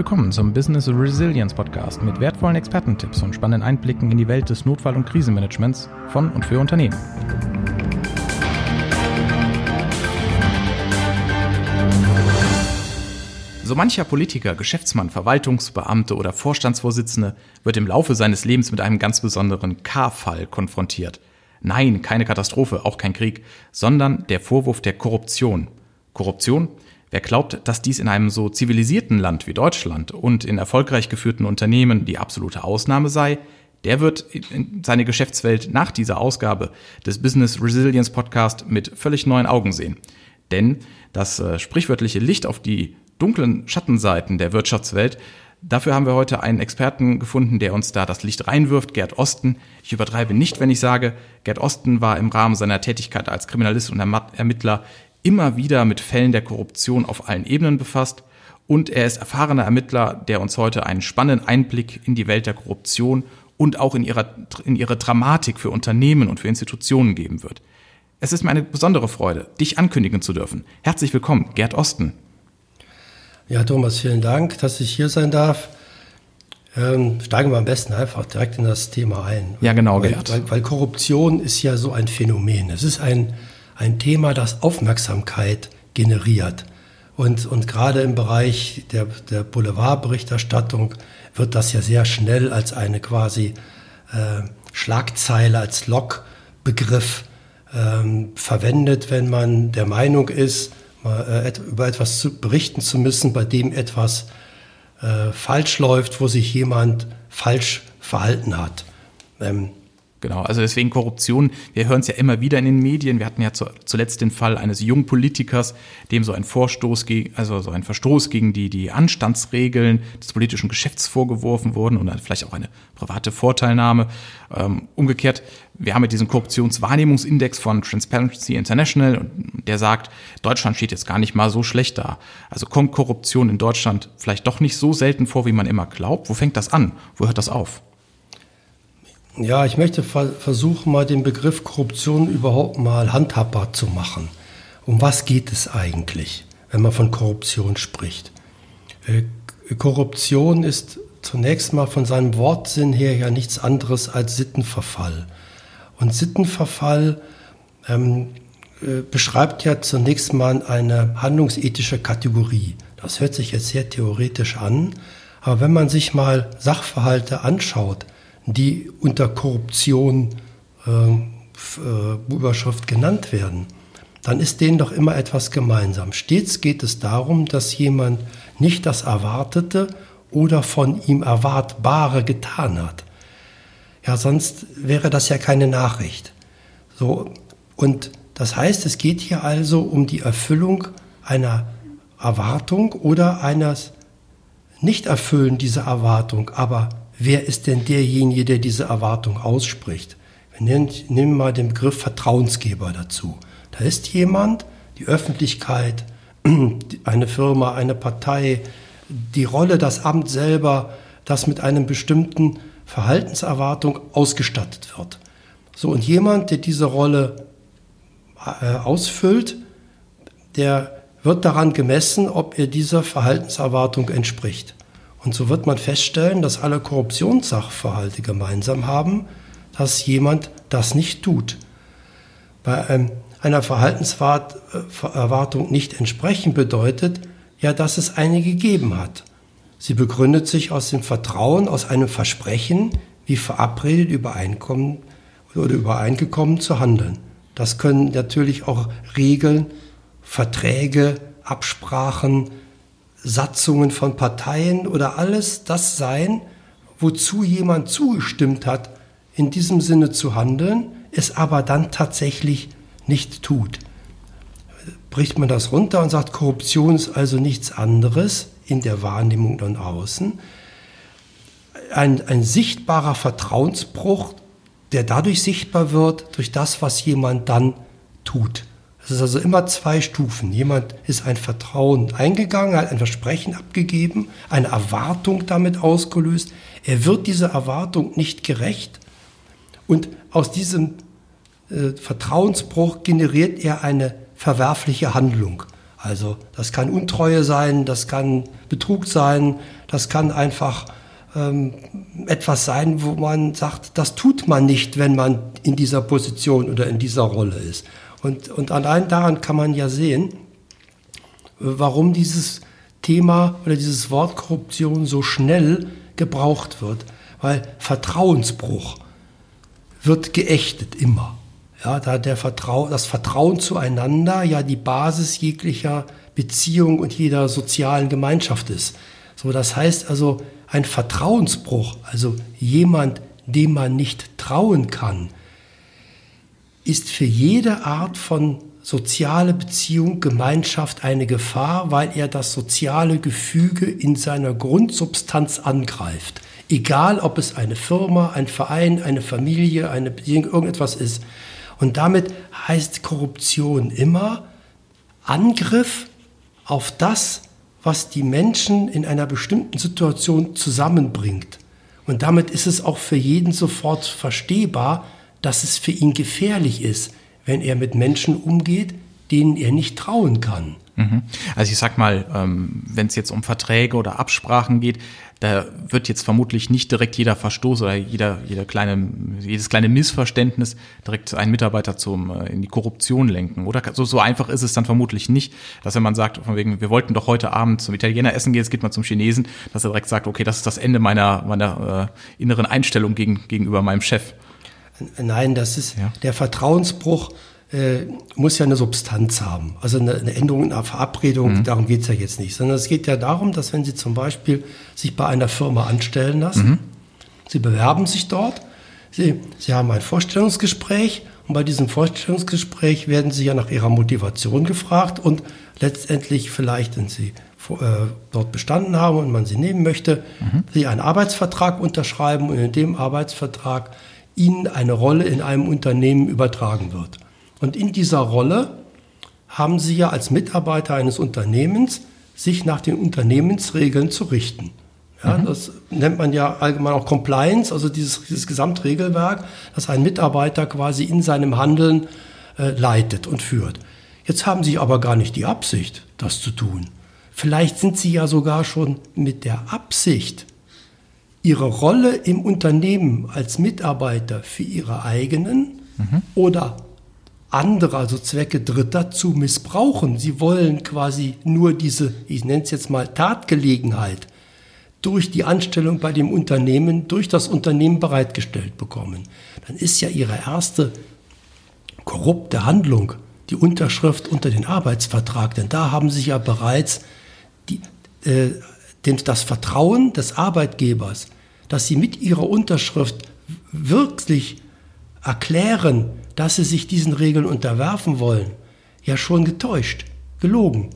Willkommen zum Business Resilience Podcast mit wertvollen Expertentipps und spannenden Einblicken in die Welt des Notfall- und Krisenmanagements von und für Unternehmen. So mancher Politiker, Geschäftsmann, Verwaltungsbeamte oder Vorstandsvorsitzende wird im Laufe seines Lebens mit einem ganz besonderen K-Fall konfrontiert. Nein, keine Katastrophe, auch kein Krieg, sondern der Vorwurf der Korruption. Korruption? Wer glaubt, dass dies in einem so zivilisierten Land wie Deutschland und in erfolgreich geführten Unternehmen die absolute Ausnahme sei, der wird seine Geschäftswelt nach dieser Ausgabe des Business Resilience Podcast mit völlig neuen Augen sehen. Denn das äh, sprichwörtliche Licht auf die dunklen Schattenseiten der Wirtschaftswelt, dafür haben wir heute einen Experten gefunden, der uns da das Licht reinwirft, Gerd Osten. Ich übertreibe nicht, wenn ich sage, Gerd Osten war im Rahmen seiner Tätigkeit als Kriminalist und Ermittler immer wieder mit Fällen der Korruption auf allen Ebenen befasst und er ist erfahrener Ermittler, der uns heute einen spannenden Einblick in die Welt der Korruption und auch in, ihrer, in ihre Dramatik für Unternehmen und für Institutionen geben wird. Es ist mir eine besondere Freude, dich ankündigen zu dürfen. Herzlich willkommen, Gerd Osten. Ja, Thomas, vielen Dank, dass ich hier sein darf. Ähm, steigen wir am besten einfach direkt in das Thema ein. Ja, genau, Gerd. Weil, weil Korruption ist ja so ein Phänomen. Es ist ein, ein Thema, das Aufmerksamkeit generiert. Und, und gerade im Bereich der, der Boulevardberichterstattung wird das ja sehr schnell als eine quasi äh, Schlagzeile, als Logbegriff ähm, verwendet, wenn man der Meinung ist, mal, äh, über etwas zu, berichten zu müssen, bei dem etwas äh, falsch läuft, wo sich jemand falsch verhalten hat. Ähm, Genau, also deswegen Korruption. Wir hören es ja immer wieder in den Medien. Wir hatten ja zuletzt den Fall eines jungen Politikers, dem so ein Vorstoß gegen, also so ein Verstoß gegen die, die Anstandsregeln des politischen Geschäfts vorgeworfen wurden und dann vielleicht auch eine private Vorteilnahme. Ähm, umgekehrt, wir haben ja diesen Korruptionswahrnehmungsindex von Transparency International und der sagt, Deutschland steht jetzt gar nicht mal so schlecht da. Also kommt Korruption in Deutschland vielleicht doch nicht so selten vor, wie man immer glaubt. Wo fängt das an? Wo hört das auf? Ja, ich möchte versuchen, mal den Begriff Korruption überhaupt mal handhabbar zu machen. Um was geht es eigentlich, wenn man von Korruption spricht? Äh, Korruption ist zunächst mal von seinem Wortsinn her ja nichts anderes als Sittenverfall. Und Sittenverfall ähm, äh, beschreibt ja zunächst mal eine handlungsethische Kategorie. Das hört sich jetzt sehr theoretisch an, aber wenn man sich mal Sachverhalte anschaut, die unter Korruption äh, äh, Überschrift genannt werden, dann ist denen doch immer etwas gemeinsam. Stets geht es darum, dass jemand nicht das Erwartete oder von ihm Erwartbare getan hat. Ja, sonst wäre das ja keine Nachricht. So, und das heißt, es geht hier also um die Erfüllung einer Erwartung oder eines Nichterfüllen dieser Erwartung, aber wer ist denn derjenige, der diese Erwartung ausspricht? Wir nehmen, nehmen mal den Begriff Vertrauensgeber dazu. Da ist jemand, die Öffentlichkeit, eine Firma, eine Partei, die Rolle, das Amt selber, das mit einem bestimmten Verhaltenserwartung ausgestattet wird. So, und jemand, der diese Rolle äh, ausfüllt, der wird daran gemessen, ob er dieser Verhaltenserwartung entspricht. Und so wird man feststellen, dass alle Korruptionssachverhalte gemeinsam haben, dass jemand das nicht tut. Bei ähm, einer Verhaltenserwartung nicht entsprechen bedeutet ja, dass es eine gegeben hat. Sie begründet sich aus dem Vertrauen, aus einem Versprechen, wie verabredet, übereinkommen oder übereingekommen zu handeln. Das können natürlich auch Regeln, Verträge, Absprachen, Satzungen von Parteien oder alles das sein, wozu jemand zugestimmt hat, in diesem Sinne zu handeln, es aber dann tatsächlich nicht tut. Bricht man das runter und sagt, Korruption ist also nichts anderes in der Wahrnehmung von außen, ein, ein sichtbarer Vertrauensbruch, der dadurch sichtbar wird, durch das, was jemand dann tut. Es ist also immer zwei Stufen. Jemand ist ein Vertrauen eingegangen, hat ein Versprechen abgegeben, eine Erwartung damit ausgelöst. Er wird dieser Erwartung nicht gerecht und aus diesem äh, Vertrauensbruch generiert er eine verwerfliche Handlung. Also das kann Untreue sein, das kann Betrug sein, das kann einfach ähm, etwas sein, wo man sagt, das tut man nicht, wenn man in dieser Position oder in dieser Rolle ist. Und, und allein daran kann man ja sehen, warum dieses Thema oder dieses Wort Korruption so schnell gebraucht wird. Weil Vertrauensbruch wird geächtet immer. Ja, da der Vertrau das Vertrauen zueinander ja die Basis jeglicher Beziehung und jeder sozialen Gemeinschaft ist. So, das heißt also, ein Vertrauensbruch, also jemand, dem man nicht trauen kann, ist für jede Art von soziale Beziehung, Gemeinschaft eine Gefahr, weil er das soziale Gefüge in seiner Grundsubstanz angreift. Egal, ob es eine Firma, ein Verein, eine Familie, eine Beziehung, irgendetwas ist. Und damit heißt Korruption immer Angriff auf das, was die Menschen in einer bestimmten Situation zusammenbringt. Und damit ist es auch für jeden sofort verstehbar, dass es für ihn gefährlich ist, wenn er mit Menschen umgeht, denen er nicht trauen kann. Mhm. Also ich sag mal, ähm, wenn es jetzt um Verträge oder Absprachen geht, da wird jetzt vermutlich nicht direkt jeder Verstoß oder jeder, jeder kleine, jedes kleine Missverständnis direkt einen Mitarbeiter zum, äh, in die Korruption lenken. Oder so, so einfach ist es dann vermutlich nicht, dass wenn man sagt, von wegen, wir wollten doch heute Abend zum Italiener essen gehen, jetzt geht man zum Chinesen, dass er direkt sagt, okay, das ist das Ende meiner, meiner äh, inneren Einstellung gegen, gegenüber meinem Chef. Nein, das ist ja. der Vertrauensbruch äh, muss ja eine Substanz haben. Also eine, eine Änderung in einer Verabredung, mhm. darum geht es ja jetzt nicht. Sondern es geht ja darum, dass wenn Sie zum Beispiel sich bei einer Firma anstellen lassen, mhm. Sie bewerben sich dort, Sie, Sie haben ein Vorstellungsgespräch und bei diesem Vorstellungsgespräch werden Sie ja nach Ihrer Motivation gefragt und letztendlich vielleicht, wenn Sie äh, dort bestanden haben und man Sie nehmen möchte, mhm. Sie einen Arbeitsvertrag unterschreiben und in dem Arbeitsvertrag Ihnen eine Rolle in einem Unternehmen übertragen wird. Und in dieser Rolle haben Sie ja als Mitarbeiter eines Unternehmens sich nach den Unternehmensregeln zu richten. Ja, mhm. Das nennt man ja allgemein auch Compliance, also dieses, dieses Gesamtregelwerk, das ein Mitarbeiter quasi in seinem Handeln äh, leitet und führt. Jetzt haben Sie aber gar nicht die Absicht, das zu tun. Vielleicht sind Sie ja sogar schon mit der Absicht, Ihre Rolle im Unternehmen als Mitarbeiter für Ihre eigenen mhm. oder andere, also Zwecke Dritter, zu missbrauchen. Sie wollen quasi nur diese, ich nenne es jetzt mal Tatgelegenheit, durch die Anstellung bei dem Unternehmen, durch das Unternehmen bereitgestellt bekommen. Dann ist ja Ihre erste korrupte Handlung die Unterschrift unter den Arbeitsvertrag, denn da haben Sie ja bereits die, äh, den, das Vertrauen des Arbeitgebers, dass Sie mit Ihrer Unterschrift wirklich erklären, dass sie sich diesen Regeln unterwerfen wollen, ja schon getäuscht, gelogen.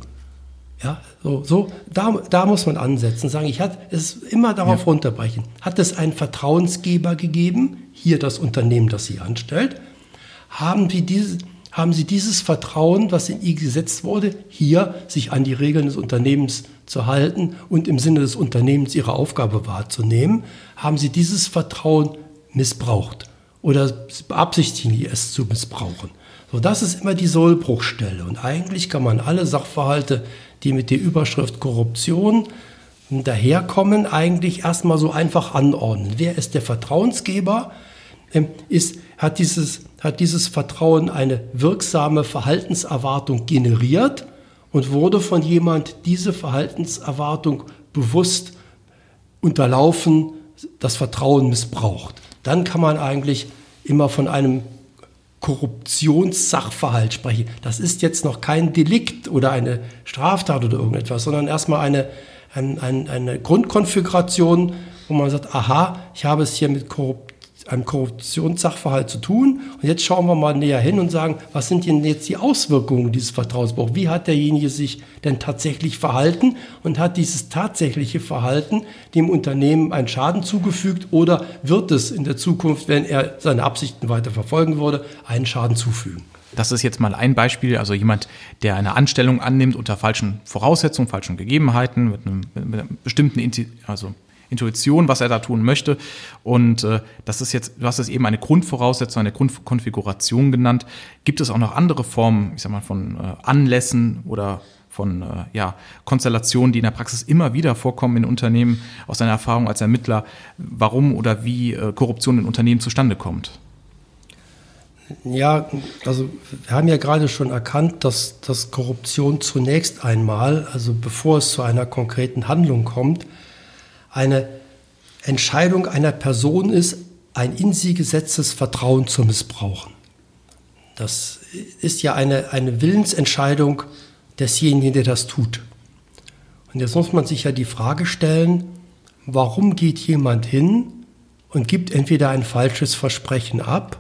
Ja, so, so da, da muss man ansetzen, sagen, ich hatte es immer darauf ja. runterbrechen. Hat es einen Vertrauensgeber gegeben, hier das Unternehmen, das Sie anstellt? Haben Sie, diese, haben Sie dieses Vertrauen, was in ihr gesetzt wurde, hier sich an die Regeln des Unternehmens zu halten und im Sinne des Unternehmens Ihre Aufgabe wahrzunehmen? Haben Sie dieses Vertrauen missbraucht? oder beabsichtigen die es zu missbrauchen. So, das ist immer die Sollbruchstelle. Und eigentlich kann man alle Sachverhalte, die mit der Überschrift Korruption daherkommen, eigentlich erstmal so einfach anordnen. Wer ist der Vertrauensgeber? Ähm, ist, hat, dieses, hat dieses Vertrauen eine wirksame Verhaltenserwartung generiert und wurde von jemand diese Verhaltenserwartung bewusst unterlaufen, das Vertrauen missbraucht dann kann man eigentlich immer von einem Korruptionssachverhalt sprechen. Das ist jetzt noch kein Delikt oder eine Straftat oder irgendetwas, sondern erstmal eine, ein, ein, eine Grundkonfiguration, wo man sagt, aha, ich habe es hier mit Korruption einem Korruptionssachverhalt zu tun. Und jetzt schauen wir mal näher hin und sagen, was sind denn jetzt die Auswirkungen dieses Vertrauensbruchs? Wie hat derjenige sich denn tatsächlich verhalten und hat dieses tatsächliche Verhalten dem Unternehmen einen Schaden zugefügt oder wird es in der Zukunft, wenn er seine Absichten weiter verfolgen würde, einen Schaden zufügen? Das ist jetzt mal ein Beispiel, also jemand, der eine Anstellung annimmt unter falschen Voraussetzungen, falschen Gegebenheiten, mit einem, mit einem bestimmten, also Intuition, was er da tun möchte. Und äh, das ist jetzt, du hast es eben eine Grundvoraussetzung, eine Grundkonfiguration genannt. Gibt es auch noch andere Formen, ich sag mal, von äh, Anlässen oder von äh, ja, Konstellationen, die in der Praxis immer wieder vorkommen in Unternehmen, aus deiner Erfahrung als Ermittler, warum oder wie äh, Korruption in Unternehmen zustande kommt? Ja, also wir haben ja gerade schon erkannt, dass, dass Korruption zunächst einmal, also bevor es zu einer konkreten Handlung kommt, eine Entscheidung einer Person ist, ein in sie gesetztes Vertrauen zu missbrauchen. Das ist ja eine, eine Willensentscheidung desjenigen, der das tut. Und jetzt muss man sich ja die Frage stellen, warum geht jemand hin und gibt entweder ein falsches Versprechen ab,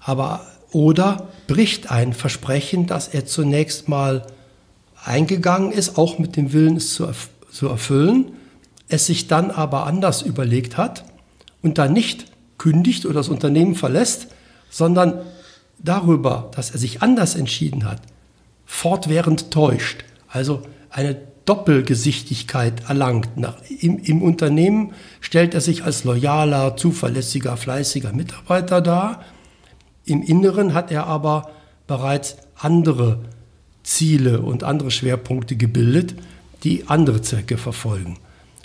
aber oder bricht ein Versprechen, das er zunächst mal eingegangen ist, auch mit dem Willen, es zu, erf zu erfüllen, es sich dann aber anders überlegt hat und dann nicht kündigt oder das Unternehmen verlässt, sondern darüber, dass er sich anders entschieden hat, fortwährend täuscht, also eine Doppelgesichtigkeit erlangt. Nach, im, Im Unternehmen stellt er sich als loyaler, zuverlässiger, fleißiger Mitarbeiter dar. Im Inneren hat er aber bereits andere Ziele und andere Schwerpunkte gebildet, die andere Zwecke verfolgen.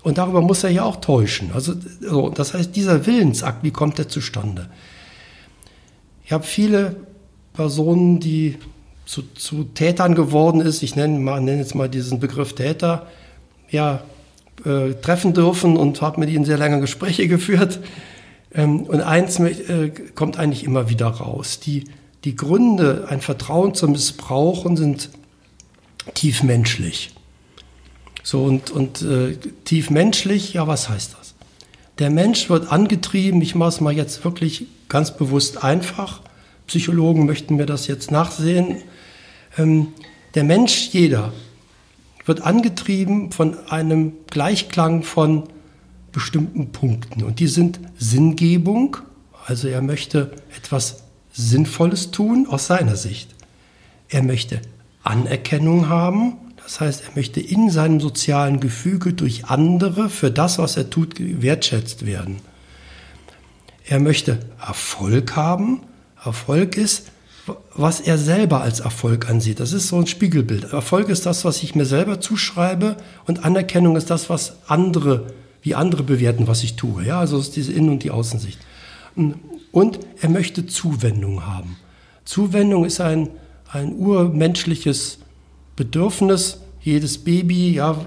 Und darüber muss er ja auch täuschen. Also, so, das heißt, dieser Willensakt, wie kommt er zustande? Ich habe viele Personen, die zu, zu Tätern geworden ist, ich nenne, mal, nenne jetzt mal diesen Begriff Täter, ja, äh, treffen dürfen und habe mit ihnen sehr lange Gespräche geführt. Ähm, und eins äh, kommt eigentlich immer wieder raus. Die, die Gründe, ein Vertrauen zu missbrauchen, sind tief menschlich. So und, und äh, tief menschlich, ja, was heißt das? Der Mensch wird angetrieben, ich mache es mal jetzt wirklich ganz bewusst einfach. Psychologen möchten mir das jetzt nachsehen. Ähm, der Mensch, jeder, wird angetrieben von einem Gleichklang von bestimmten Punkten. Und die sind Sinngebung, also er möchte etwas Sinnvolles tun aus seiner Sicht. Er möchte Anerkennung haben, das heißt, er möchte in seinem sozialen Gefüge durch andere für das, was er tut, wertschätzt werden. Er möchte Erfolg haben. Erfolg ist, was er selber als Erfolg ansieht. Das ist so ein Spiegelbild. Erfolg ist das, was ich mir selber zuschreibe und Anerkennung ist das, was andere, wie andere bewerten, was ich tue. Ja, also ist diese Innen- und die Außensicht. Und er möchte Zuwendung haben. Zuwendung ist ein, ein urmenschliches Bedürfnis. Jedes Baby, ja,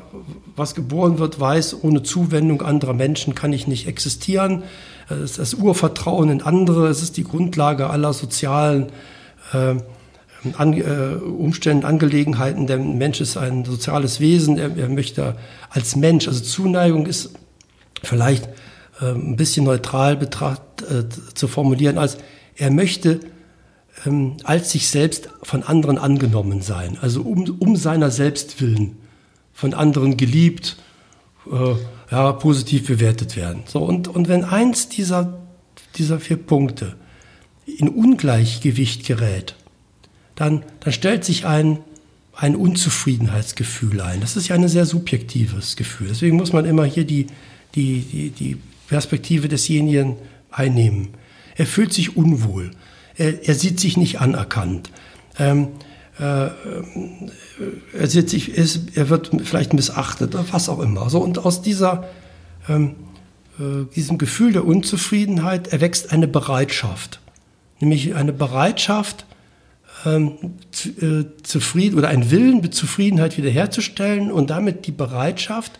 was geboren wird, weiß, ohne Zuwendung anderer Menschen kann ich nicht existieren. Es ist das Urvertrauen in andere, es ist die Grundlage aller sozialen äh, an, äh, Umständen, Angelegenheiten. Der Mensch ist ein soziales Wesen, er, er möchte als Mensch, also Zuneigung ist vielleicht äh, ein bisschen neutral betracht, äh, zu formulieren, als er möchte ähm, als sich selbst von anderen angenommen sein, also um, um seiner selbst willen von anderen geliebt, äh, ja, positiv bewertet werden. So, und, und wenn eins dieser, dieser vier Punkte in Ungleichgewicht gerät, dann, dann stellt sich ein, ein Unzufriedenheitsgefühl ein. Das ist ja ein sehr subjektives Gefühl. Deswegen muss man immer hier die, die, die, die Perspektive desjenigen einnehmen. Er fühlt sich unwohl er, er sieht sich nicht anerkannt. Ähm, äh, er, sieht sich, ist, er wird vielleicht missachtet oder was auch immer. So, und aus dieser, ähm, äh, diesem Gefühl der Unzufriedenheit erwächst eine Bereitschaft. Nämlich eine Bereitschaft, ähm, zu, äh, zufrieden oder ein Willen, Zufriedenheit wiederherzustellen und damit die Bereitschaft,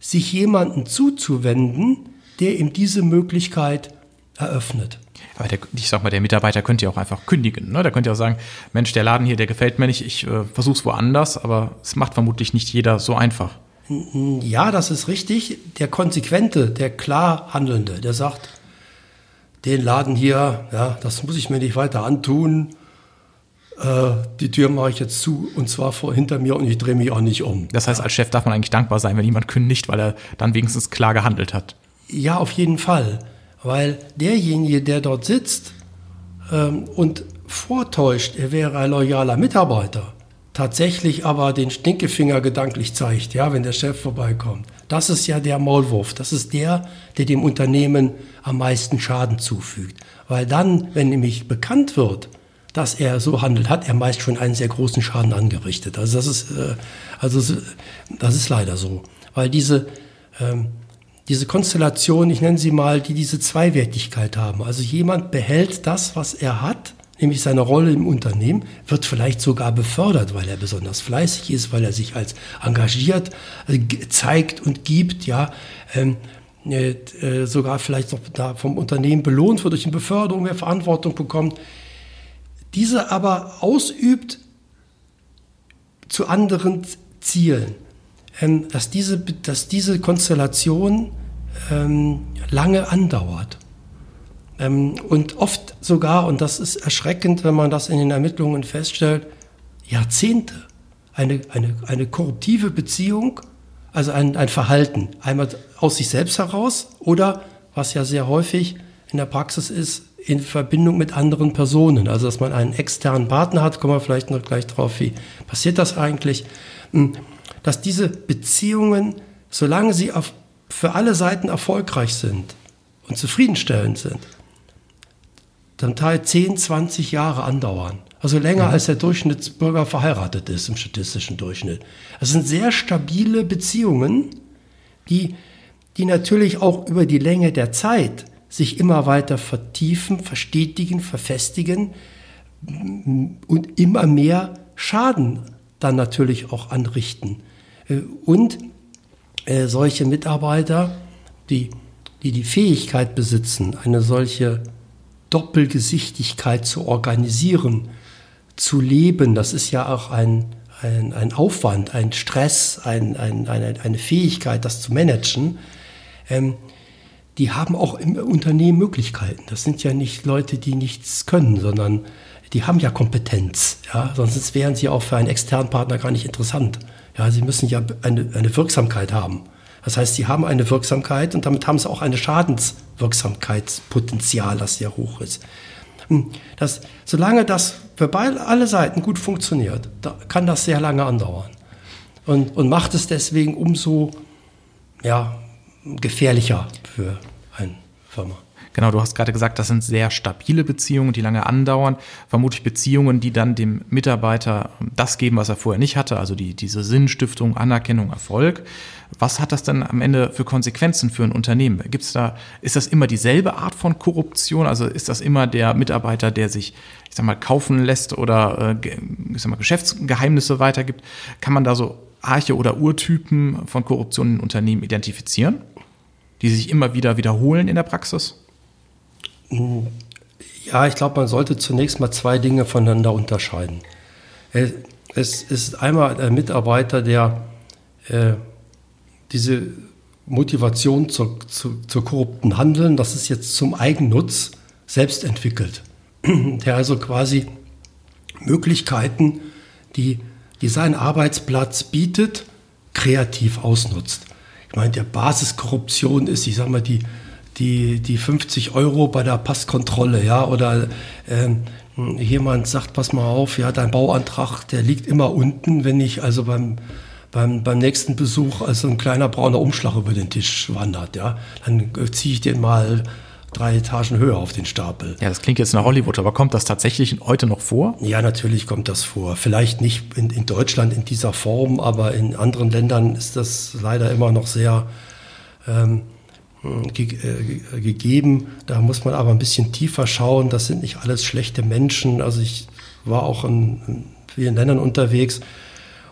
sich jemanden zuzuwenden, der ihm diese Möglichkeit eröffnet. Aber der, ich sag mal, der Mitarbeiter könnte ja auch einfach kündigen. Ne? Der könnte ja auch sagen, Mensch, der Laden hier, der gefällt mir nicht, ich äh, versuch's woanders, aber es macht vermutlich nicht jeder so einfach. Ja, das ist richtig. Der Konsequente, der klar Handelnde, der sagt, den Laden hier, ja, das muss ich mir nicht weiter antun. Äh, die Tür mache ich jetzt zu und zwar vor hinter mir und ich drehe mich auch nicht um. Das heißt, als Chef darf man eigentlich dankbar sein, wenn jemand kündigt, weil er dann wenigstens klar gehandelt hat. Ja, auf jeden Fall weil derjenige, der dort sitzt ähm, und vortäuscht, er wäre ein loyaler Mitarbeiter, tatsächlich aber den Stinkefinger gedanklich zeigt, ja, wenn der Chef vorbeikommt. Das ist ja der Maulwurf. Das ist der, der dem Unternehmen am meisten Schaden zufügt. Weil dann, wenn nämlich bekannt wird, dass er so handelt, hat er meist schon einen sehr großen Schaden angerichtet. Also das ist, äh, also das ist leider so, weil diese ähm, diese Konstellation, ich nenne sie mal, die diese Zweiwertigkeit haben. Also jemand behält das, was er hat, nämlich seine Rolle im Unternehmen, wird vielleicht sogar befördert, weil er besonders fleißig ist, weil er sich als engagiert äh, zeigt und gibt, ja. Ähm, äh, äh, sogar vielleicht noch da vom Unternehmen belohnt wird durch eine Beförderung, wer Verantwortung bekommt, diese aber ausübt zu anderen Zielen. Ähm, dass, diese, dass diese Konstellation ähm, lange andauert. Ähm, und oft sogar, und das ist erschreckend, wenn man das in den Ermittlungen feststellt, Jahrzehnte. Eine, eine, eine korruptive Beziehung, also ein, ein Verhalten, einmal aus sich selbst heraus oder, was ja sehr häufig in der Praxis ist, in Verbindung mit anderen Personen. Also, dass man einen externen Partner hat, kommen wir vielleicht noch gleich drauf, wie passiert das eigentlich. Dass diese Beziehungen, solange sie auf, für alle Seiten erfolgreich sind und zufriedenstellend sind, zum Teil 10, 20 Jahre andauern. Also länger mhm. als der Durchschnittsbürger verheiratet ist im statistischen Durchschnitt. Das sind sehr stabile Beziehungen, die, die natürlich auch über die Länge der Zeit sich immer weiter vertiefen, verstetigen, verfestigen und immer mehr Schaden dann natürlich auch anrichten. Äh, und äh, solche Mitarbeiter, die, die die Fähigkeit besitzen, eine solche Doppelgesichtigkeit zu organisieren, zu leben, das ist ja auch ein, ein, ein Aufwand, ein Stress, ein, ein, eine, eine Fähigkeit, das zu managen, ähm, die haben auch im Unternehmen Möglichkeiten. Das sind ja nicht Leute, die nichts können, sondern die haben ja Kompetenz. Ja? Sonst wären sie auch für einen externen Partner gar nicht interessant. Ja, sie müssen ja eine, eine Wirksamkeit haben. Das heißt, sie haben eine Wirksamkeit und damit haben sie auch eine Schadenswirksamkeitspotenzial, das sehr hoch ist. Hm, das, solange das für beide, alle Seiten gut funktioniert, da kann das sehr lange andauern. Und, und macht es deswegen umso ja, gefährlicher für eine Firma. Genau, du hast gerade gesagt, das sind sehr stabile Beziehungen, die lange andauern. Vermutlich Beziehungen, die dann dem Mitarbeiter das geben, was er vorher nicht hatte, also die, diese Sinnstiftung, Anerkennung, Erfolg. Was hat das dann am Ende für Konsequenzen für ein Unternehmen? Gibt's da, ist das immer dieselbe Art von Korruption? Also ist das immer der Mitarbeiter, der sich, ich sag mal, kaufen lässt oder äh, ich sag mal, Geschäftsgeheimnisse weitergibt? Kann man da so Arche oder Urtypen von Korruption in Unternehmen identifizieren, die sich immer wieder wiederholen in der Praxis? Ja, ich glaube, man sollte zunächst mal zwei Dinge voneinander unterscheiden. Es ist einmal der Mitarbeiter, der äh, diese Motivation zu, zu, zur korrupten Handeln, das ist jetzt zum Eigennutz, selbst entwickelt. Der also quasi Möglichkeiten, die, die sein Arbeitsplatz bietet, kreativ ausnutzt. Ich meine, der Basiskorruption ist, ich sage mal, die, die, die 50 Euro bei der Passkontrolle, ja, oder ähm, jemand sagt, pass mal auf, ja, dein Bauantrag, der liegt immer unten, wenn ich also beim, beim, beim nächsten Besuch also ein kleiner brauner Umschlag über den Tisch wandert, ja, dann ziehe ich den mal drei Etagen höher auf den Stapel. Ja, das klingt jetzt nach Hollywood, aber kommt das tatsächlich heute noch vor? Ja, natürlich kommt das vor. Vielleicht nicht in, in Deutschland in dieser Form, aber in anderen Ländern ist das leider immer noch sehr ähm, ge äh, gegeben. Da muss man aber ein bisschen tiefer schauen. Das sind nicht alles schlechte Menschen. Also ich war auch in, in vielen Ländern unterwegs.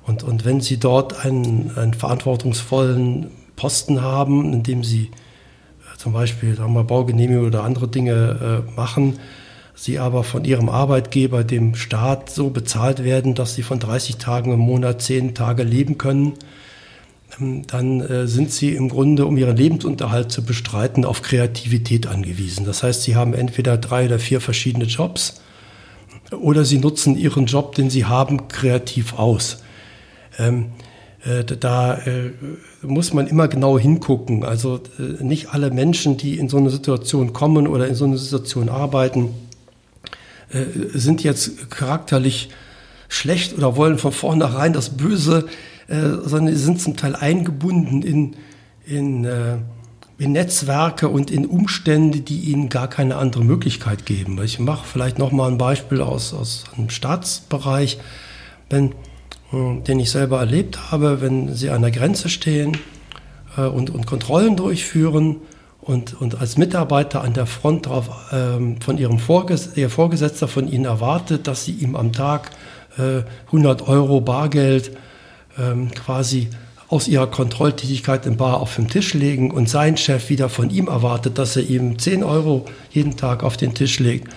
Und, und wenn Sie dort einen, einen verantwortungsvollen Posten haben, in dem Sie äh, zum Beispiel sagen wir, Baugenehmigung oder andere Dinge äh, machen, Sie aber von Ihrem Arbeitgeber, dem Staat, so bezahlt werden, dass Sie von 30 Tagen im Monat 10 Tage leben können, dann äh, sind sie im Grunde, um ihren Lebensunterhalt zu bestreiten, auf Kreativität angewiesen. Das heißt, sie haben entweder drei oder vier verschiedene Jobs oder sie nutzen ihren Job, den sie haben, kreativ aus. Ähm, äh, da äh, muss man immer genau hingucken. Also nicht alle Menschen, die in so eine Situation kommen oder in so eine Situation arbeiten, sind jetzt charakterlich schlecht oder wollen von vornherein das Böse sondern sie sind zum Teil eingebunden in, in äh, in Netzwerke und in Umstände, die ihnen gar keine andere Möglichkeit geben. Ich mache vielleicht noch mal ein Beispiel aus, aus einem Staatsbereich, wenn, hm, den ich selber erlebt habe, wenn sie an der Grenze stehen äh, und, und Kontrollen durchführen und, und als Mitarbeiter an der Front drauf, ähm, von ihrem Vorges ihr Vorgesetzter von ihnen erwartet, dass sie ihm am Tag äh, 100 Euro Bargeld ähm, quasi aus ihrer Kontrolltätigkeit im Bar auf den Tisch legen und sein Chef wieder von ihm erwartet, dass er ihm 10 Euro jeden Tag auf den Tisch legt,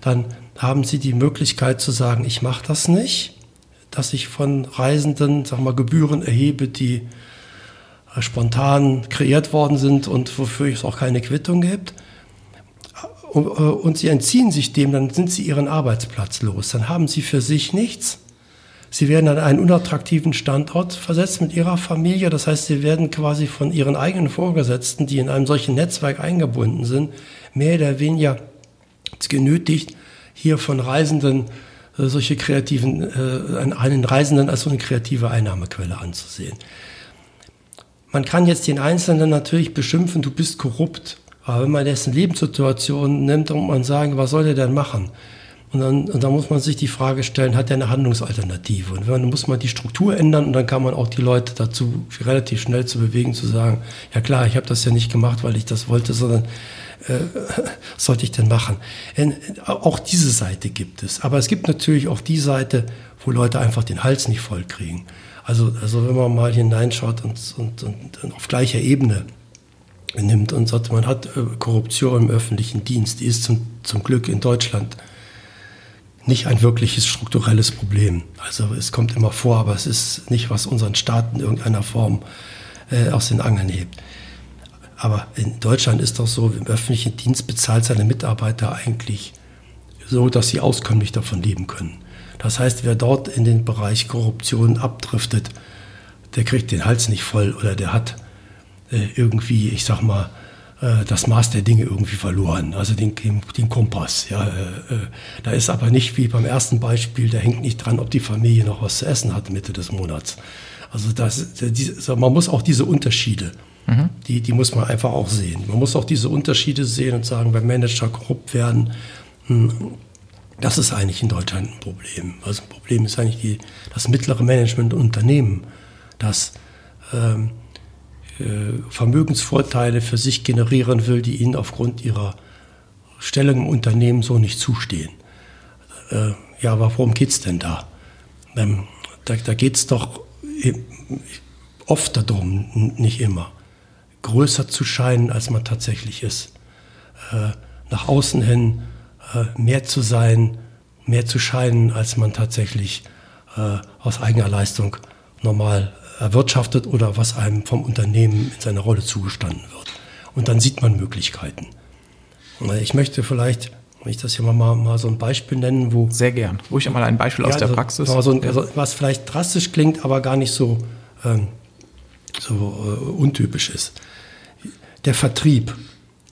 dann haben sie die Möglichkeit zu sagen, ich mache das nicht, dass ich von Reisenden, sag mal, Gebühren erhebe, die äh, spontan kreiert worden sind und wofür es auch keine Quittung gibt. Äh, und sie entziehen sich dem, dann sind sie ihren Arbeitsplatz los. Dann haben sie für sich nichts Sie werden an einen unattraktiven Standort versetzt mit ihrer Familie. Das heißt, sie werden quasi von ihren eigenen Vorgesetzten, die in einem solchen Netzwerk eingebunden sind, mehr oder weniger genötigt, hier von Reisenden äh, solche kreativen, äh, einen Reisenden als so eine kreative Einnahmequelle anzusehen. Man kann jetzt den Einzelnen natürlich beschimpfen, du bist korrupt. Aber wenn man dessen Lebenssituation nimmt und man sagen, was soll der denn machen? Und dann, und dann muss man sich die Frage stellen, hat er eine Handlungsalternative? Und dann muss man die Struktur ändern und dann kann man auch die Leute dazu relativ schnell zu bewegen, zu sagen, ja klar, ich habe das ja nicht gemacht, weil ich das wollte, sondern äh, was sollte ich denn machen? Und auch diese Seite gibt es. Aber es gibt natürlich auch die Seite, wo Leute einfach den Hals nicht voll kriegen. Also, also wenn man mal hineinschaut und, und, und auf gleicher Ebene nimmt und sagt, man hat äh, Korruption im öffentlichen Dienst, die ist zum, zum Glück in Deutschland nicht ein wirkliches strukturelles Problem. Also es kommt immer vor, aber es ist nicht, was unseren Staat in irgendeiner Form äh, aus den Angeln hebt. Aber in Deutschland ist doch so, im öffentlichen Dienst bezahlt seine Mitarbeiter eigentlich so, dass sie auskömmlich davon leben können. Das heißt, wer dort in den Bereich Korruption abdriftet, der kriegt den Hals nicht voll oder der hat äh, irgendwie, ich sag mal, äh, das Maß der Dinge irgendwie verloren, also den, den Kompass. Ja, äh, äh, da ist aber nicht wie beim ersten Beispiel, da hängt nicht dran, ob die Familie noch was zu essen hat Mitte des Monats. Also das, die, man muss auch diese Unterschiede, mhm. die, die muss man einfach auch sehen. Man muss auch diese Unterschiede sehen und sagen, wenn Manager korrupt werden, hm, das ist eigentlich in Deutschland ein Problem. Also ein Problem ist eigentlich die, das mittlere Management Unternehmen, das ähm, äh, Vermögensvorteile für sich generieren will, die ihnen aufgrund ihrer Stellung im Unternehmen so nicht zustehen. Äh, ja, aber worum geht es denn da? Ähm, da da geht es doch oft darum, nicht immer, größer zu scheinen, als man tatsächlich ist. Äh, nach außen hin mehr zu sein, mehr zu scheinen, als man tatsächlich aus eigener Leistung normal erwirtschaftet oder was einem vom Unternehmen in seiner Rolle zugestanden wird. Und dann sieht man Möglichkeiten. Ich möchte vielleicht, wenn ich das hier mal, mal so ein Beispiel nennen, wo. Sehr gern. Ruhig einmal ein Beispiel ja, aus der also, Praxis. So ein, also, was vielleicht drastisch klingt, aber gar nicht so, ähm, so äh, untypisch ist. Der Vertrieb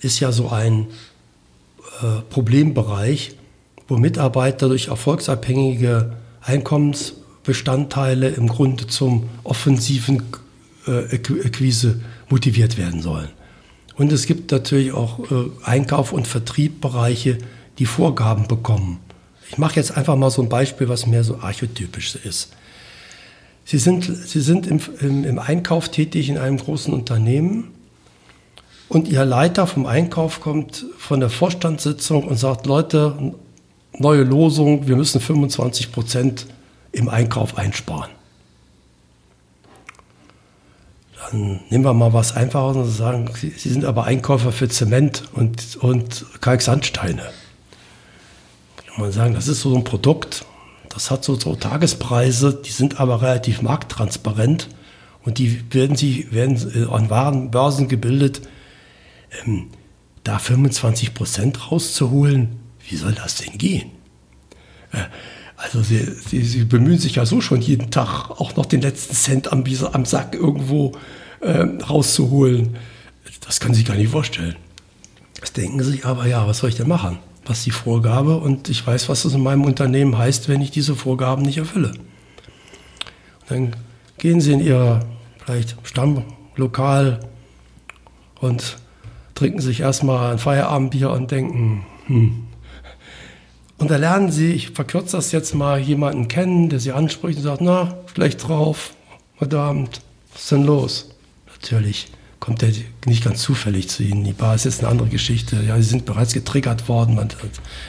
ist ja so ein äh, Problembereich, wo Mitarbeiter durch erfolgsabhängige Einkommens- Bestandteile im Grunde zum offensiven äh, Akquise motiviert werden sollen. Und es gibt natürlich auch äh, Einkauf- und Vertriebbereiche, die Vorgaben bekommen. Ich mache jetzt einfach mal so ein Beispiel, was mehr so archetypisch ist. Sie sind, Sie sind im, im, im Einkauf tätig in einem großen Unternehmen und Ihr Leiter vom Einkauf kommt von der Vorstandssitzung und sagt, Leute, neue Losung, wir müssen 25 Prozent im Einkauf einsparen. Dann nehmen wir mal was Einfaches und sagen, Sie, sind aber Einkäufer für Zement und, und Kalksandsteine. Kann man sagen, das ist so ein Produkt, das hat so, so Tagespreise, die sind aber relativ markttransparent und die werden, sie, werden an Warenbörsen gebildet. Ähm, da 25 Prozent rauszuholen, wie soll das denn gehen? Äh, also sie, sie, sie, bemühen sich ja so schon jeden Tag auch noch den letzten Cent am, am Sack irgendwo äh, rauszuholen. Das können Sie gar nicht vorstellen. Das denken Sie aber, ja, was soll ich denn machen? Was ist die Vorgabe? Und ich weiß, was das in meinem Unternehmen heißt, wenn ich diese Vorgaben nicht erfülle. Und dann gehen Sie in Ihr vielleicht Stammlokal und trinken sich erstmal ein Feierabendbier und denken, hm. Und da lernen sie, ich verkürze das jetzt mal, jemanden kennen, der sie anspricht und sagt, na, schlecht drauf, heute Abend, was ist denn los? Natürlich kommt er nicht ganz zufällig zu ihnen. Die Bar ist jetzt eine andere Geschichte. Ja, sie sind bereits getriggert worden.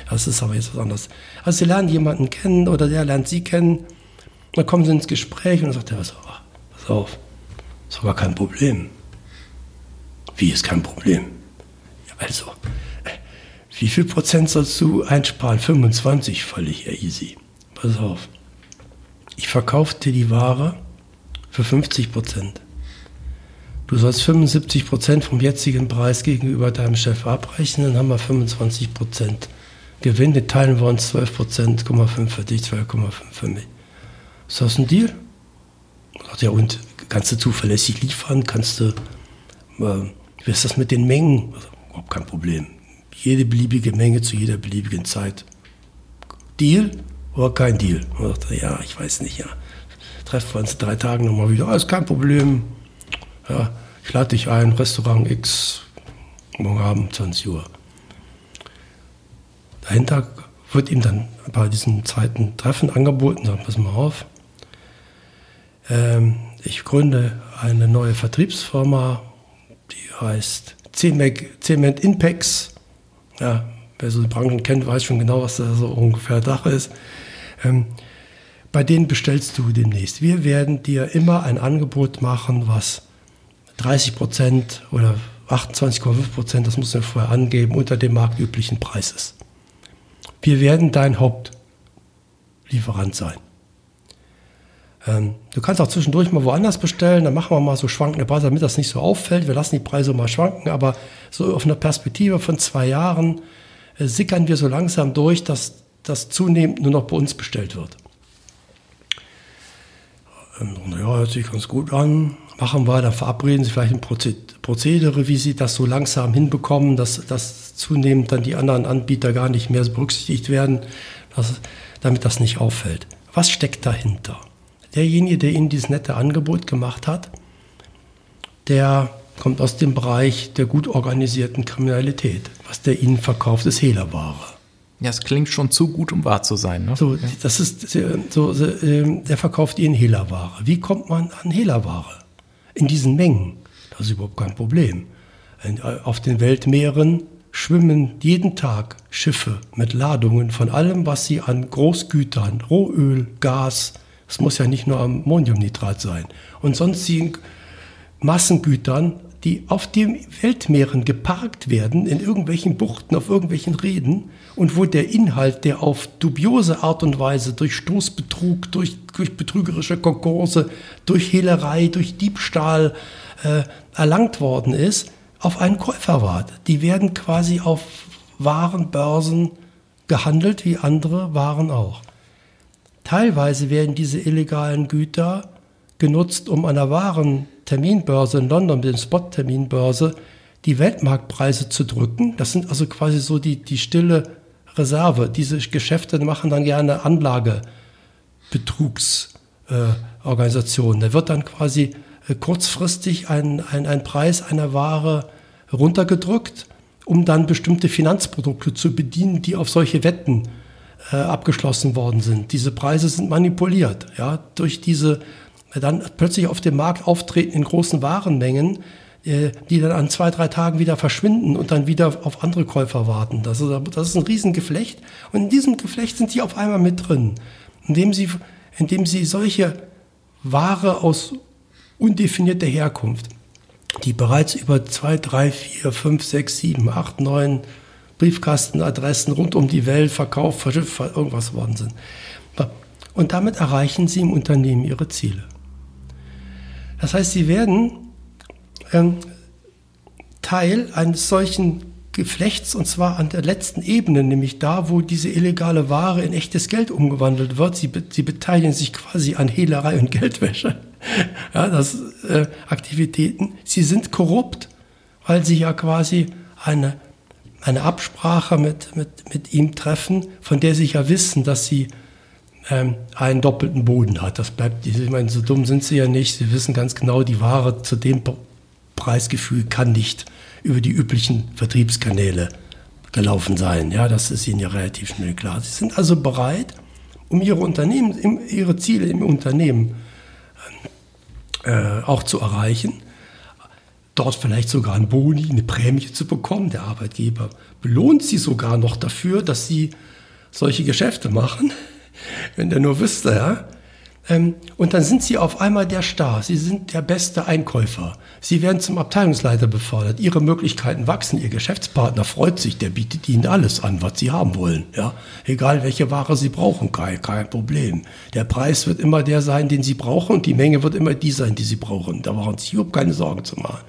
Das ist aber jetzt was anderes. Also sie lernen jemanden kennen oder der lernt sie kennen. Dann kommen sie ins Gespräch und dann sagt er, pass auf, pass auf, ist gar kein Problem. Wie ist kein Problem? Ja, also, wie viel Prozent sollst du einsparen? 25, völlig easy. Pass auf. Ich verkaufe dir die Ware für 50 Prozent. Du sollst 75 Prozent vom jetzigen Preis gegenüber deinem Chef abrechnen, dann haben wir 25 Prozent Gewinn. Den teilen wir uns 12 Prozent, 5 für dich, 12,5 für mich. Ist das ein Deal? Sagt, ja, und kannst du zuverlässig liefern? Kannst du, äh, wie ist das mit den Mengen? Also, überhaupt kein Problem. Jede beliebige Menge zu jeder beliebigen Zeit. Deal oder kein Deal? Und sagt, ja, ich weiß nicht, ja. Treffen wir uns in drei Tagen nochmal wieder. Ist kein Problem. Ja, ich lade dich ein, Restaurant X, morgen Abend, 20 Uhr. Dahinter wird ihm dann bei diesem zweiten Treffen angeboten, sagen, pass mal auf, ähm, ich gründe eine neue Vertriebsfirma, die heißt Cement Impex. Ja, wer so die Branchen kennt, weiß schon genau, was da so ungefähr Dach ist. Ähm, bei denen bestellst du demnächst. Wir werden dir immer ein Angebot machen, was 30 Prozent oder 28,5 Prozent, das muss man vorher angeben, unter dem marktüblichen Preis ist. Wir werden dein Hauptlieferant sein. Ähm, du kannst auch zwischendurch mal woanders bestellen, dann machen wir mal so schwankende Preise, damit das nicht so auffällt. Wir lassen die Preise mal schwanken, aber so auf einer Perspektive von zwei Jahren äh, sickern wir so langsam durch, dass das zunehmend nur noch bei uns bestellt wird. Ähm, ja, hört sich ganz gut an machen wir, dann verabreden Sie vielleicht ein Prozedere, wie Sie das so langsam hinbekommen, dass, dass zunehmend dann die anderen Anbieter gar nicht mehr berücksichtigt werden, dass, damit das nicht auffällt. Was steckt dahinter? Derjenige, der Ihnen dieses nette Angebot gemacht hat, der kommt aus dem Bereich der gut organisierten Kriminalität. Was der Ihnen verkauft, ist Hehlerware. Ja, es klingt schon zu gut, um wahr zu sein. Ne? So, das ist so, ähm, der verkauft Ihnen Hehlerware. Wie kommt man an Hehlerware? in diesen Mengen. Das ist überhaupt kein Problem. Auf den Weltmeeren schwimmen jeden Tag Schiffe mit Ladungen von allem, was sie an Großgütern, Rohöl, Gas, es muss ja nicht nur Ammoniumnitrat sein, und sonstigen Massengütern, die auf den Weltmeeren geparkt werden, in irgendwelchen Buchten, auf irgendwelchen Reden, und wo der Inhalt, der auf dubiose Art und Weise durch Stoßbetrug, durch, durch betrügerische Konkurse, durch Hehlerei, durch Diebstahl äh, erlangt worden ist, auf einen Käufer wart. Die werden quasi auf Warenbörsen gehandelt, wie andere Waren auch. Teilweise werden diese illegalen Güter genutzt, um an der Warenterminbörse in London, den Spot-Terminbörse, die Weltmarktpreise zu drücken. Das sind also quasi so die, die stille Reserve. Diese Geschäfte machen dann gerne Anlagebetrugsorganisationen. Äh, da wird dann quasi äh, kurzfristig ein, ein, ein Preis einer Ware runtergedrückt, um dann bestimmte Finanzprodukte zu bedienen, die auf solche Wetten äh, abgeschlossen worden sind. Diese Preise sind manipuliert ja, durch diese dann plötzlich auf dem Markt auftreten in großen Warenmengen, äh, die dann an zwei, drei Tagen wieder verschwinden und dann wieder auf andere Käufer warten. Das ist, das ist ein Riesengeflecht. Und in diesem Geflecht sind die auf einmal mit drin, indem sie, indem sie solche Ware aus undefinierter Herkunft, die bereits über zwei, drei, vier, fünf, sechs, sieben, acht, neun Briefkastenadressen rund um die Welt verkauft, verschifft, irgendwas worden sind. Und damit erreichen sie im Unternehmen ihre Ziele. Das heißt, sie werden ähm, Teil eines solchen Geflechts und zwar an der letzten Ebene, nämlich da, wo diese illegale Ware in echtes Geld umgewandelt wird. Sie, sie beteiligen sich quasi an Hehlerei und Geldwäsche. ja, das äh, Aktivitäten. Sie sind korrupt, weil sie ja quasi eine, eine Absprache mit, mit, mit ihm treffen, von der sie ja wissen, dass sie ähm, einen doppelten Boden hat. Das bleibt, ich meine, so dumm sind sie ja nicht. Sie wissen ganz genau, die Ware zu dem Preisgefühl kann nicht über die üblichen Vertriebskanäle gelaufen sein. Ja, das ist ihnen ja relativ schnell klar. Sie sind also bereit, um ihre Unternehmen, ihre Ziele im Unternehmen äh, auch zu erreichen, dort vielleicht sogar ein Boni, eine Prämie zu bekommen. Der Arbeitgeber belohnt sie sogar noch dafür, dass sie solche Geschäfte machen, wenn der nur wüsste, ja. Ähm, und dann sind sie auf einmal der Star. Sie sind der beste Einkäufer. Sie werden zum Abteilungsleiter befördert. Ihre Möglichkeiten wachsen. Ihr Geschäftspartner freut sich. Der bietet Ihnen alles an, was Sie haben wollen. Ja? Egal welche Ware Sie brauchen, kein, kein Problem. Der Preis wird immer der sein, den Sie brauchen und die Menge wird immer die sein, die Sie brauchen. Da brauchen Sie überhaupt keine Sorgen zu machen.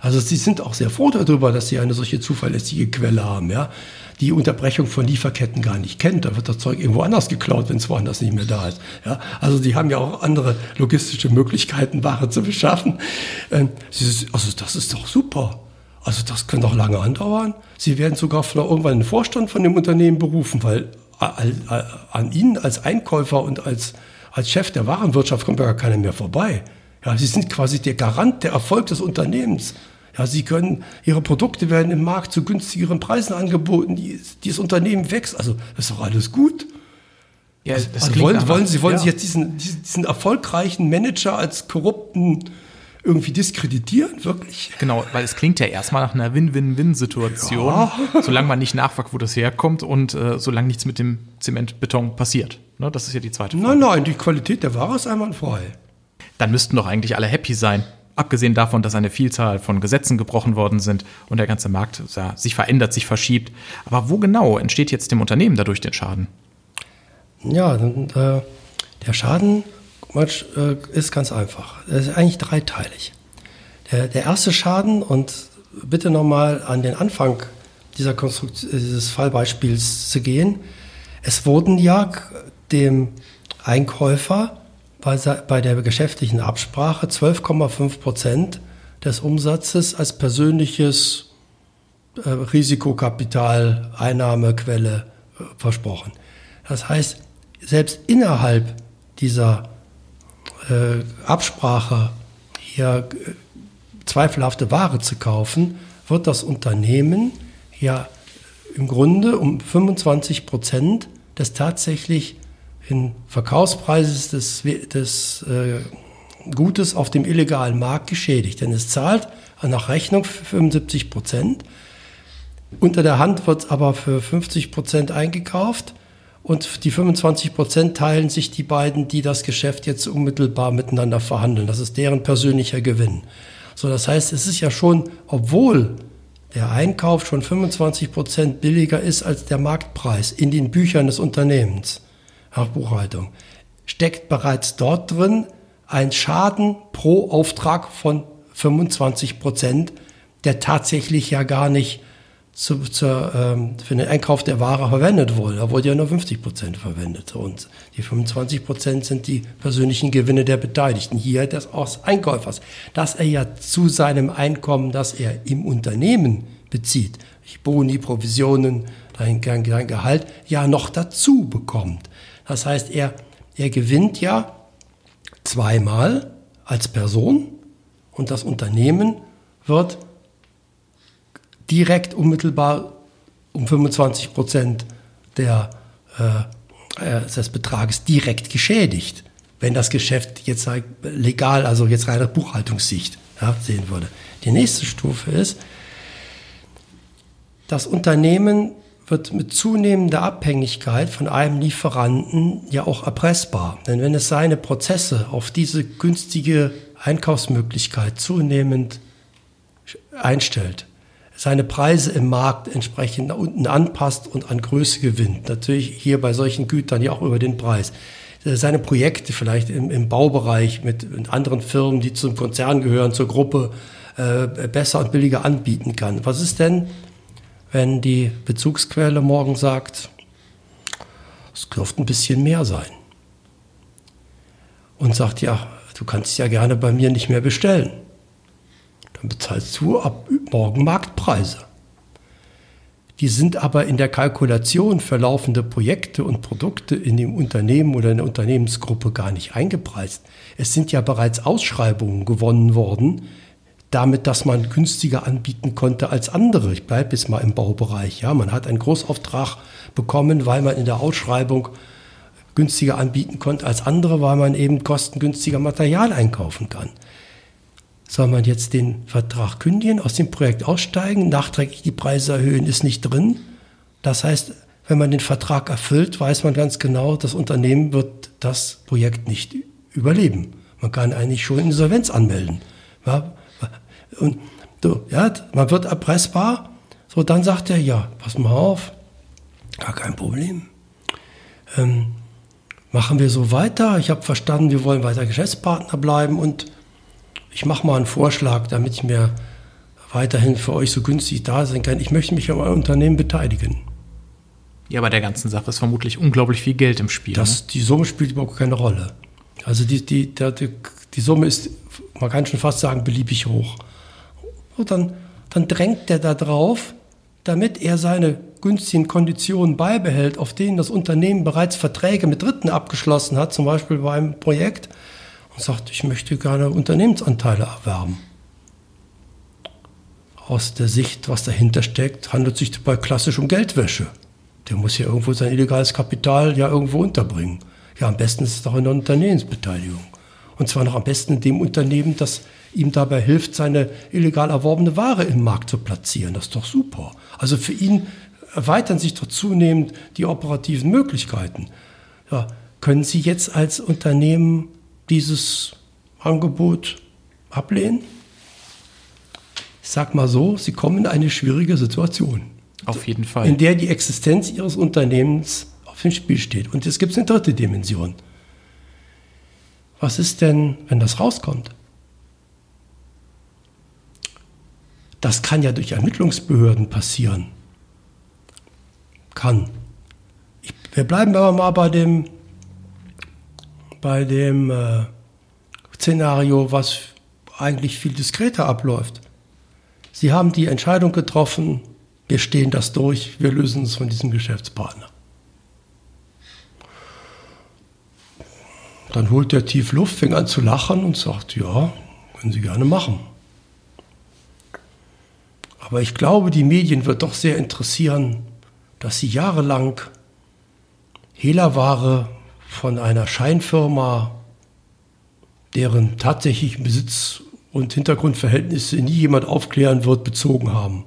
Also Sie sind auch sehr froh darüber, dass Sie eine solche zuverlässige Quelle haben. Ja? Die Unterbrechung von Lieferketten gar nicht kennt. Da wird das Zeug irgendwo anders geklaut, wenn es woanders nicht mehr da ist. Ja, also die haben ja auch andere logistische Möglichkeiten, Ware zu beschaffen. Ähm, also das ist doch super. Also das kann doch lange andauern. Sie werden sogar von irgendwann den Vorstand von dem Unternehmen berufen, weil an Ihnen als Einkäufer und als, als Chef der Warenwirtschaft kommt ja gar keiner mehr vorbei. Ja, Sie sind quasi der Garant der Erfolg des Unternehmens. Ja, sie können, ihre Produkte werden im Markt zu günstigeren Preisen angeboten, die, dieses Unternehmen wächst. Also, das ist doch alles gut. Ja, das also wollen, wollen, Sie, wollen ja. Sie jetzt diesen, diesen, diesen erfolgreichen Manager als korrupten irgendwie diskreditieren, wirklich? Genau, weil es klingt ja erstmal nach einer Win-Win-Win-Situation, ja. solange man nicht nachfragt, wo das herkommt und äh, solange nichts mit dem Zementbeton passiert. Ne, das ist ja die zweite Frage. Nein, nein, die Qualität der Ware ist einwandfrei. Dann müssten doch eigentlich alle happy sein. Abgesehen davon, dass eine Vielzahl von Gesetzen gebrochen worden sind und der ganze Markt sich verändert, sich verschiebt. Aber wo genau entsteht jetzt dem Unternehmen dadurch der Schaden? Ja, äh, der Schaden äh, ist ganz einfach. Er ist eigentlich dreiteilig. Der, erste Schaden, und bitte nochmal an den Anfang dieser dieses Fallbeispiels zu gehen. Es wurden ja dem Einkäufer bei, bei der geschäftlichen Absprache 12,5 Prozent des Umsatzes als persönliches äh, Risikokapital, Einnahmequelle äh, versprochen. Das heißt, selbst innerhalb dieser äh, Absprache hier äh, zweifelhafte Ware zu kaufen, wird das Unternehmen ja im Grunde um 25 Prozent des tatsächlich in Verkaufspreises des, des äh, Gutes auf dem illegalen Markt geschädigt. Denn es zahlt nach Rechnung für 75 Prozent. Unter der Hand wird es aber für 50 Prozent eingekauft. Und die 25 Prozent teilen sich die beiden, die das Geschäft jetzt unmittelbar miteinander verhandeln. Das ist deren persönlicher Gewinn. So, das heißt, es ist ja schon, obwohl der Einkauf schon 25 Prozent billiger ist als der Marktpreis in den Büchern des Unternehmens, nach Buchhaltung, steckt bereits dort drin ein Schaden pro Auftrag von 25 Prozent, der tatsächlich ja gar nicht zu, zur, ähm, für den Einkauf der Ware verwendet wurde. Da wurde ja nur 50 Prozent verwendet. Und die 25 Prozent sind die persönlichen Gewinne der Beteiligten, hier des Einkäufers. Dass er ja zu seinem Einkommen, das er im Unternehmen bezieht, Boni, Provisionen, dein, dein Gehalt, ja noch dazu bekommt. Das heißt, er, er gewinnt ja zweimal als Person und das Unternehmen wird direkt unmittelbar um 25 Prozent der, äh, äh, des Betrages direkt geschädigt, wenn das Geschäft jetzt legal, also jetzt reine Buchhaltungssicht ja, sehen würde. Die nächste Stufe ist, das Unternehmen wird mit zunehmender Abhängigkeit von einem Lieferanten ja auch erpressbar. Denn wenn es seine Prozesse auf diese günstige Einkaufsmöglichkeit zunehmend einstellt, seine Preise im Markt entsprechend nach unten anpasst und an Größe gewinnt, natürlich hier bei solchen Gütern ja auch über den Preis, seine Projekte vielleicht im, im Baubereich mit, mit, anderen Firmen, die zum Konzern gehören, zur Gruppe, äh, besser und billiger anbieten kann. Was ist denn, wenn die Bezugsquelle morgen sagt, es dürfte ein bisschen mehr sein. Und sagt, ja, du kannst ja gerne bei mir nicht mehr bestellen. Dann bezahlst du ab morgen Marktpreise. Die sind aber in der Kalkulation für laufende Projekte und Produkte in dem Unternehmen oder in der Unternehmensgruppe gar nicht eingepreist. Es sind ja bereits Ausschreibungen gewonnen worden, damit, dass man günstiger anbieten konnte als andere. Ich bleibe jetzt mal im Baubereich. Ja, man hat einen Großauftrag bekommen, weil man in der Ausschreibung günstiger anbieten konnte als andere, weil man eben kostengünstiger Material einkaufen kann. Soll man jetzt den Vertrag kündigen, aus dem Projekt aussteigen, nachträglich die Preise erhöhen, ist nicht drin. Das heißt, wenn man den Vertrag erfüllt, weiß man ganz genau, das Unternehmen wird das Projekt nicht überleben. Man kann eigentlich schon Insolvenz anmelden. Ja, und so, ja, man wird erpressbar. So, dann sagt er, ja, pass mal auf, gar kein Problem. Ähm, machen wir so weiter. Ich habe verstanden, wir wollen weiter Geschäftspartner bleiben und ich mache mal einen Vorschlag, damit ich mir weiterhin für euch so günstig da sein kann. Ich möchte mich an eurem Unternehmen beteiligen. Ja, bei der ganzen Sache ist vermutlich unglaublich viel Geld im Spiel. Das, ne? Die Summe spielt überhaupt keine Rolle. Also die, die, die, die Summe ist, man kann schon fast sagen, beliebig hoch. Und dann, dann drängt der da drauf, damit er seine günstigen Konditionen beibehält, auf denen das Unternehmen bereits Verträge mit Dritten abgeschlossen hat, zum Beispiel bei einem Projekt, und sagt, ich möchte gerne Unternehmensanteile erwerben. Aus der Sicht, was dahinter steckt, handelt es sich dabei klassisch um Geldwäsche. Der muss ja irgendwo sein illegales Kapital ja irgendwo unterbringen. Ja, am besten ist es doch in der Unternehmensbeteiligung. Und zwar noch am besten in dem Unternehmen, das ihm dabei hilft, seine illegal erworbene Ware im Markt zu platzieren. Das ist doch super. Also für ihn erweitern sich doch zunehmend die operativen Möglichkeiten. Ja, können Sie jetzt als Unternehmen dieses Angebot ablehnen? Ich sag mal so, Sie kommen in eine schwierige Situation. Auf jeden Fall. In der die Existenz Ihres Unternehmens auf dem Spiel steht. Und jetzt gibt es eine dritte Dimension. Was ist denn, wenn das rauskommt? Das kann ja durch Ermittlungsbehörden passieren. Kann. Ich, wir bleiben aber mal bei dem, bei dem äh, Szenario, was eigentlich viel diskreter abläuft. Sie haben die Entscheidung getroffen, wir stehen das durch, wir lösen uns von diesem Geschäftspartner. Dann holt der tief Luft, fängt an zu lachen und sagt, ja, können Sie gerne machen. Aber ich glaube, die Medien wird doch sehr interessieren, dass sie jahrelang Hehlerware von einer Scheinfirma, deren tatsächlichen Besitz und Hintergrundverhältnisse nie jemand aufklären wird, bezogen haben.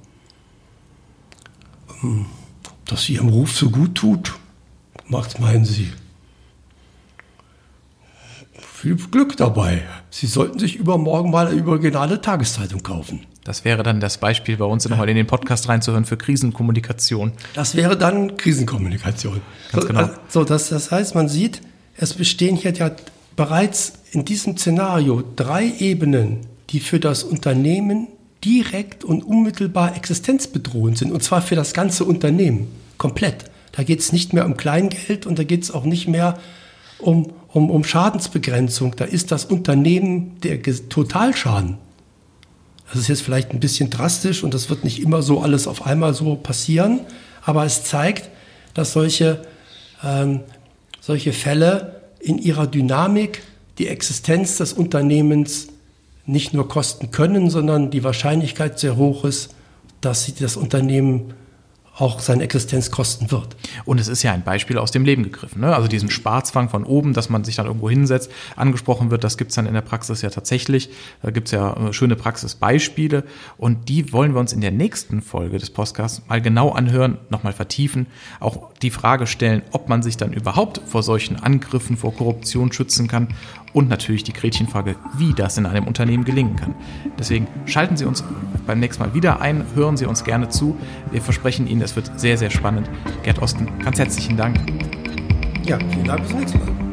Ähm, dass sie ihrem Ruf so gut tut, macht meinen Sie viel Glück dabei. Sie sollten sich übermorgen mal eine originale Tageszeitung kaufen. Das wäre dann das Beispiel bei uns nochmal in den Podcast reinzuhören für Krisenkommunikation. Das wäre dann Krisenkommunikation. Ganz so, genau. Also, so, das, das heißt, man sieht, es bestehen hier ja bereits in diesem Szenario drei Ebenen, die für das Unternehmen direkt und unmittelbar existenzbedrohend sind. Und zwar für das ganze Unternehmen. Komplett. Da geht es nicht mehr um Kleingeld und da geht es auch nicht mehr um, um, um Schadensbegrenzung. Da ist das Unternehmen der Totalschaden. Das ist jetzt vielleicht ein bisschen drastisch und das wird nicht immer so alles auf einmal so passieren, aber es zeigt, dass solche, ähm, solche Fälle in ihrer Dynamik die Existenz des Unternehmens nicht nur kosten können, sondern die Wahrscheinlichkeit sehr hoch ist, dass sie das Unternehmen auch seine Existenz kosten wird. Und es ist ja ein Beispiel aus dem Leben gegriffen. Ne? Also diesen Sparzwang von oben, dass man sich dann irgendwo hinsetzt, angesprochen wird, das gibt es dann in der Praxis ja tatsächlich. Da gibt es ja äh, schöne Praxisbeispiele und die wollen wir uns in der nächsten Folge des Podcasts mal genau anhören, nochmal vertiefen, auch die Frage stellen, ob man sich dann überhaupt vor solchen Angriffen, vor Korruption schützen kann und natürlich die Gretchenfrage, wie das in einem Unternehmen gelingen kann. Deswegen schalten Sie uns beim nächsten Mal wieder ein, hören Sie uns gerne zu. Wir versprechen Ihnen, es wird sehr, sehr spannend. Gerd Osten, ganz herzlichen Dank. Ja, vielen Dank, bis zum nächsten Mal.